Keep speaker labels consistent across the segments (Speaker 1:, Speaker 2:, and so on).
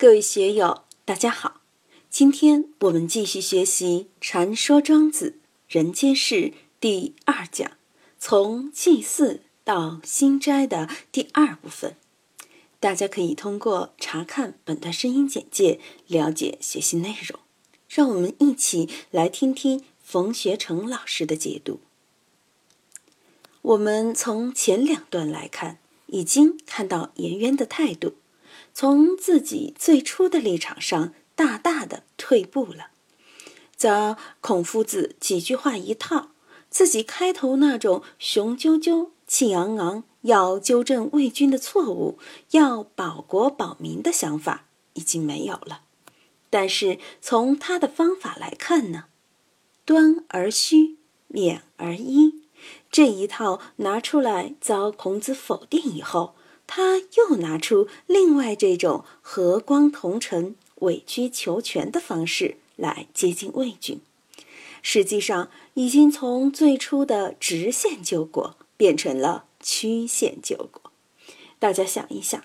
Speaker 1: 各位学友，大家好！今天我们继续学习《传说庄子人间世》第二讲，从祭祀到心斋的第二部分。大家可以通过查看本段声音简介了解学习内容。让我们一起来听听冯学成老师的解读。我们从前两段来看，已经看到颜渊的态度。从自己最初的立场上大大的退步了，遭孔夫子几句话一套，自己开头那种雄赳赳、气昂昂，要纠正魏军的错误，要保国保民的想法已经没有了。但是从他的方法来看呢，端而虚，勉而依，这一套拿出来遭孔子否定以后。他又拿出另外这种和光同尘、委曲求全的方式来接近魏军，实际上已经从最初的直线救国变成了曲线救国。大家想一想，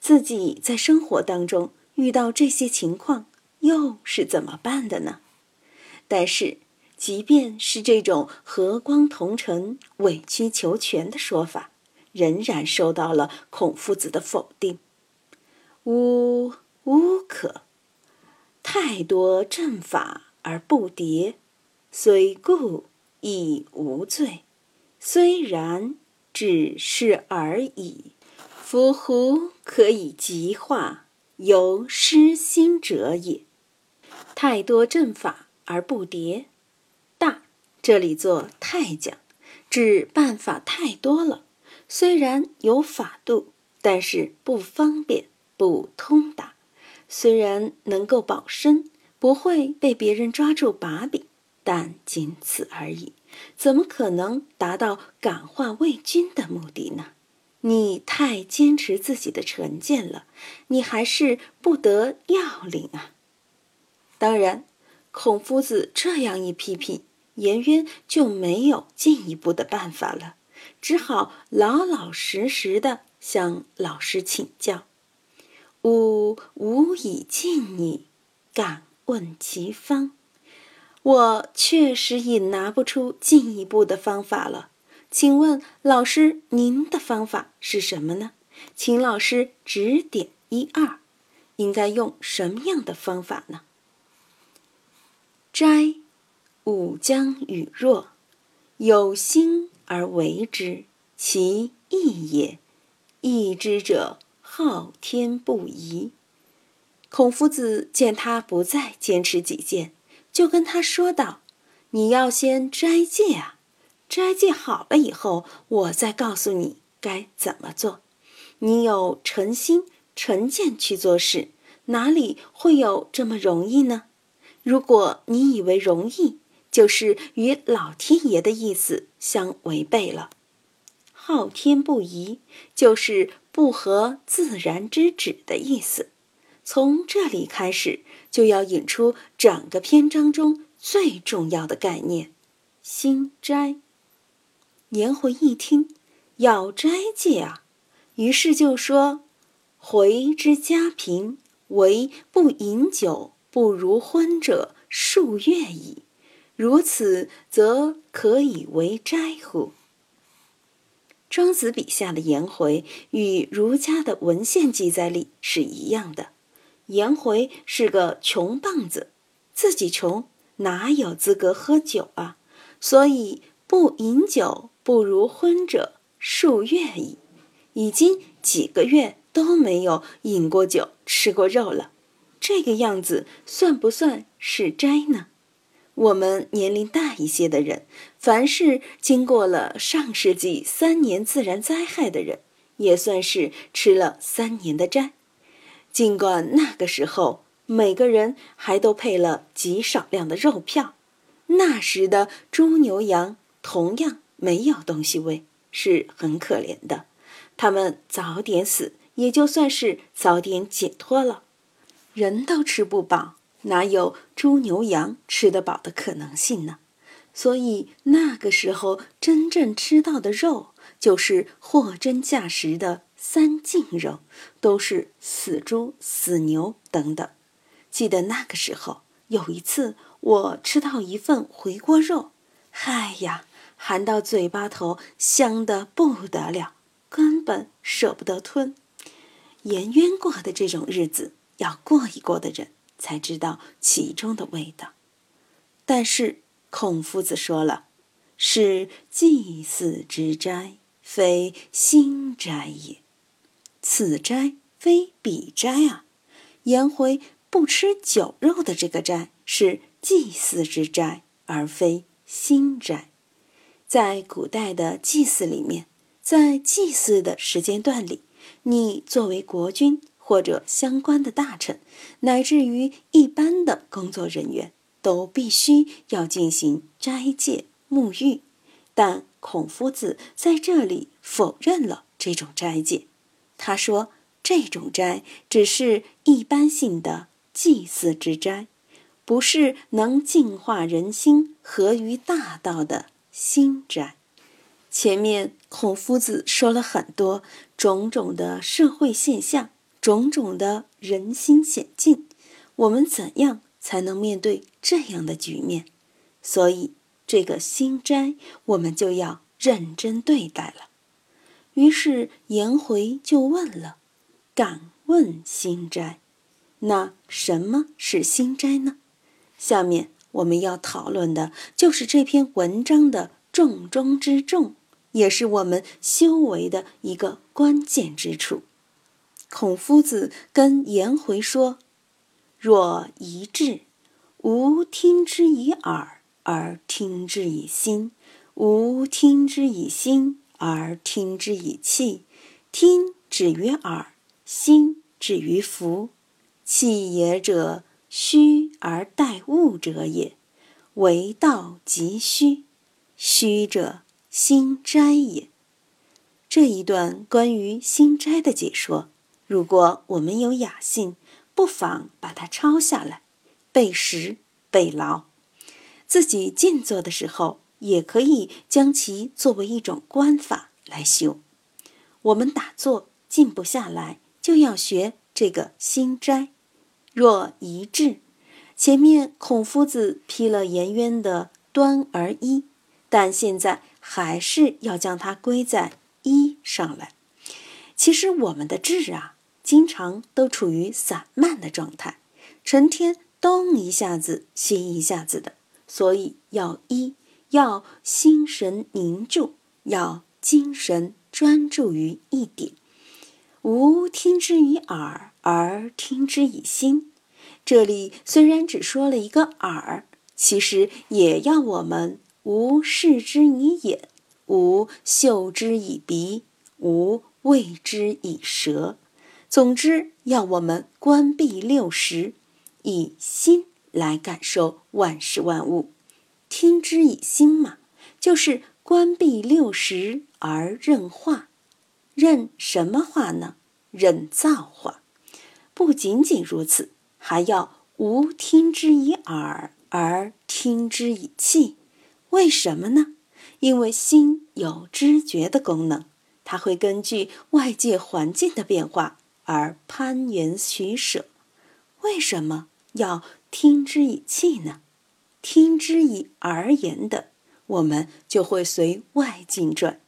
Speaker 1: 自己在生活当中遇到这些情况，又是怎么办的呢？但是，即便是这种和光同尘、委曲求全的说法。仍然受到了孔夫子的否定。吾吾可，太多正法而不迭，虽故亦无罪。虽然，只是而已。夫乎可以极化，由失心者也。太多正法而不迭，大这里做太讲，指办法太多了。虽然有法度，但是不方便、不通达；虽然能够保身，不会被别人抓住把柄，但仅此而已。怎么可能达到感化魏军的目的呢？你太坚持自己的成见了，你还是不得要领啊！当然，孔夫子这样一批评，颜渊就没有进一步的办法了。只好老老实实的向老师请教。吾无以尽矣，敢问其方？我确实已拿不出进一步的方法了。请问老师，您的方法是什么呢？请老师指点一二，应该用什么样的方法呢？斋，吾将与若，有心。而为之，其义也。义之者，好天不移。孔夫子见他不再坚持己见，就跟他说道：“你要先斋戒啊！斋戒好了以后，我再告诉你该怎么做。你有诚心诚见去做事，哪里会有这么容易呢？如果你以为容易，就是与老天爷的意思相违背了，昊天不移，就是不合自然之旨的意思。从这里开始，就要引出整个篇章中最重要的概念——心斋。颜回一听，要斋戒啊，于是就说：“回之家贫，唯不饮酒不如昏者数月矣。”如此，则可以为斋乎？庄子笔下的颜回与儒家的文献记载里是一样的。颜回是个穷棒子，自己穷，哪有资格喝酒啊？所以不饮酒不如昏者数月矣，已经几个月都没有饮过酒、吃过肉了。这个样子算不算是斋呢？我们年龄大一些的人，凡是经过了上世纪三年自然灾害的人，也算是吃了三年的斋。尽管那个时候每个人还都配了极少量的肉票，那时的猪牛羊同样没有东西喂，是很可怜的。他们早点死，也就算是早点解脱了。人都吃不饱。哪有猪牛羊吃得饱的可能性呢？所以那个时候真正吃到的肉，就是货真价实的三净肉，都是死猪、死牛等等。记得那个时候，有一次我吃到一份回锅肉，嗨呀，含到嘴巴头，香得不得了，根本舍不得吞。颜渊过的这种日子，要过一过的人才知道其中的味道。但是孔夫子说了，是祭祀之斋，非心斋也。此斋非彼斋啊！颜回不吃酒肉的这个斋是祭祀之斋，而非心斋。在古代的祭祀里面，在祭祀的时间段里，你作为国君或者相关的大臣，乃至于一般的工作人员，都必须要进行斋戒沐浴。但孔夫子在这里否认了这种斋戒。他说：“这种斋只是一般性的祭祀之斋，不是能净化人心、合于大道的心斋。”前面孔夫子说了很多种种的社会现象，种种的人心险境，我们怎样才能面对这样的局面？所以，这个心斋我们就要认真对待了。于是颜回就问了：“敢问心斋？那什么是心斋呢？”下面我们要讨论的就是这篇文章的重中之重，也是我们修为的一个关键之处。孔夫子跟颜回说：“若一致，吾听之以耳，而听之以心；吾听之以心。”而听之以气，听止于耳，心止于服。气也者，虚而待物者也。为道即虚，虚者心斋也。这一段关于心斋的解说，如果我们有雅兴，不妨把它抄下来，背实背牢。自己静坐的时候。也可以将其作为一种观法来修。我们打坐静不下来，就要学这个心斋。若一致，前面孔夫子批了颜渊的端而一，但现在还是要将它归在一上来。其实我们的智啊，经常都处于散漫的状态，成天东一下子西一下子的，所以要一。要心神凝住，要精神专注于一点。吾听之以耳，而听之以心。这里虽然只说了一个耳，其实也要我们无视之以眼，无嗅之以鼻，无味之以舌。总之，要我们关闭六识，以心来感受万事万物。听之以心嘛，就是关闭六识而任化，任什么化呢？任造化。不仅仅如此，还要无听之以耳而听之以气。为什么呢？因为心有知觉的功能，它会根据外界环境的变化而攀援取舍。为什么要听之以气呢？听之以而言的，我们就会随外境转；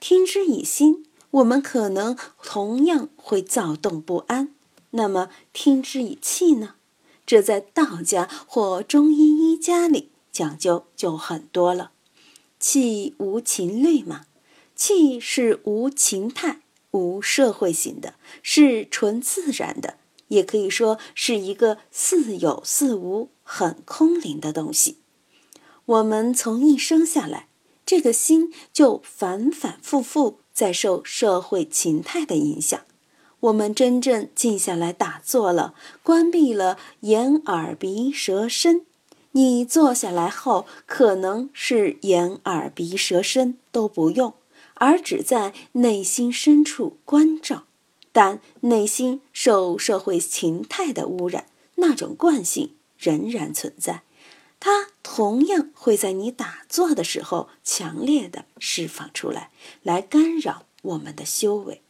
Speaker 1: 听之以心，我们可能同样会躁动不安。那么听之以气呢？这在道家或中医医家里讲究就很多了。气无情律嘛，气是无情态、无社会性的，是纯自然的，也可以说是一个似有似无。很空灵的东西，我们从一生下来，这个心就反反复复在受社会情态的影响。我们真正静下来打坐了，关闭了眼、耳、鼻、舌、身，你坐下来后，可能是眼、耳、鼻、舌、身都不用，而只在内心深处关照。但内心受社会情态的污染，那种惯性。仍然存在，它同样会在你打坐的时候强烈的释放出来，来干扰我们的修为。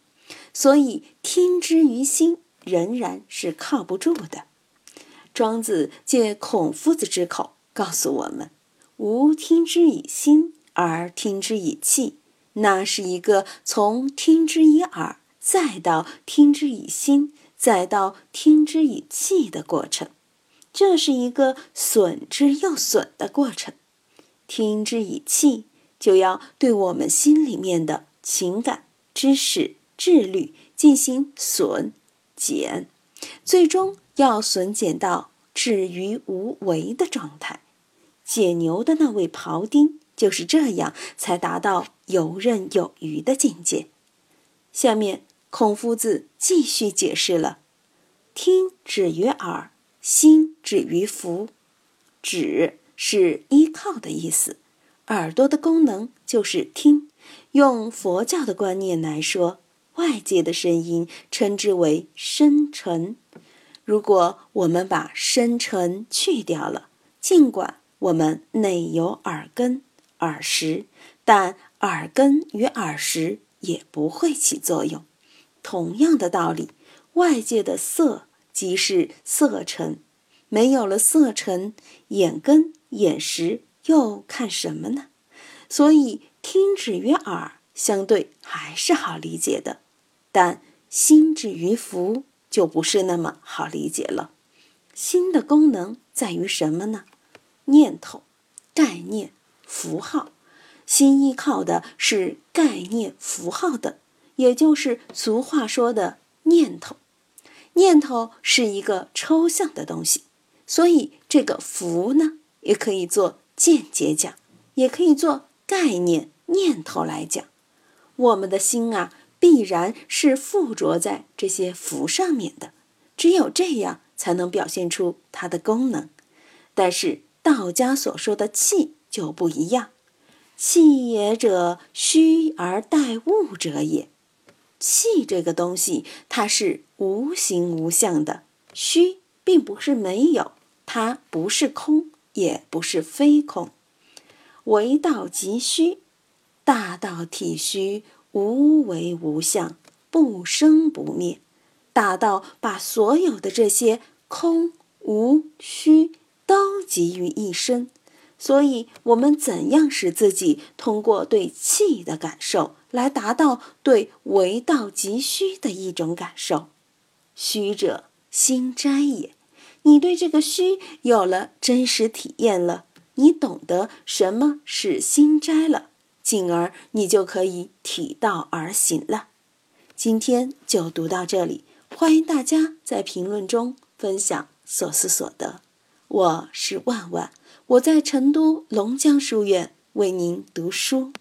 Speaker 1: 所以听之于心仍然是靠不住的。庄子借孔夫子之口告诉我们：吾听之以心而听之以气，那是一个从听之以耳，再到听之以心，再到听之以气的过程。这是一个损之又损的过程。听之以气，就要对我们心里面的情感、知识、智律进行损减，最终要损减到止于无为的状态。解牛的那位庖丁就是这样才达到游刃有余的境界。下面，孔夫子继续解释了：听止于耳，心止于福，止。是依靠的意思，耳朵的功能就是听。用佛教的观念来说，外界的声音称之为声尘。如果我们把声尘去掉了，尽管我们内有耳根、耳识，但耳根与耳识也不会起作用。同样的道理，外界的色即是色尘，没有了色尘，眼根。眼识又看什么呢？所以听止于耳，相对还是好理解的，但心止于福就不是那么好理解了。心的功能在于什么呢？念头、概念、符号。心依靠的是概念、符号的，也就是俗话说的念头。念头是一个抽象的东西，所以这个符呢？也可以做间接讲，也可以做概念念头来讲。我们的心啊，必然是附着在这些符上面的，只有这样才能表现出它的功能。但是道家所说的气就不一样，气也者，虚而待物者也。气这个东西，它是无形无相的，虚并不是没有，它不是空。也不是非空，为道即虚，大道体虚，无为无相，不生不灭。大道把所有的这些空、无、虚都集于一身，所以，我们怎样使自己通过对气的感受，来达到对为道即虚的一种感受？虚者，心斋也。你对这个虚有了真实体验了，你懂得什么是心斋了，进而你就可以体道而行了。今天就读到这里，欢迎大家在评论中分享所思所得。我是万万，我在成都龙江书院为您读书。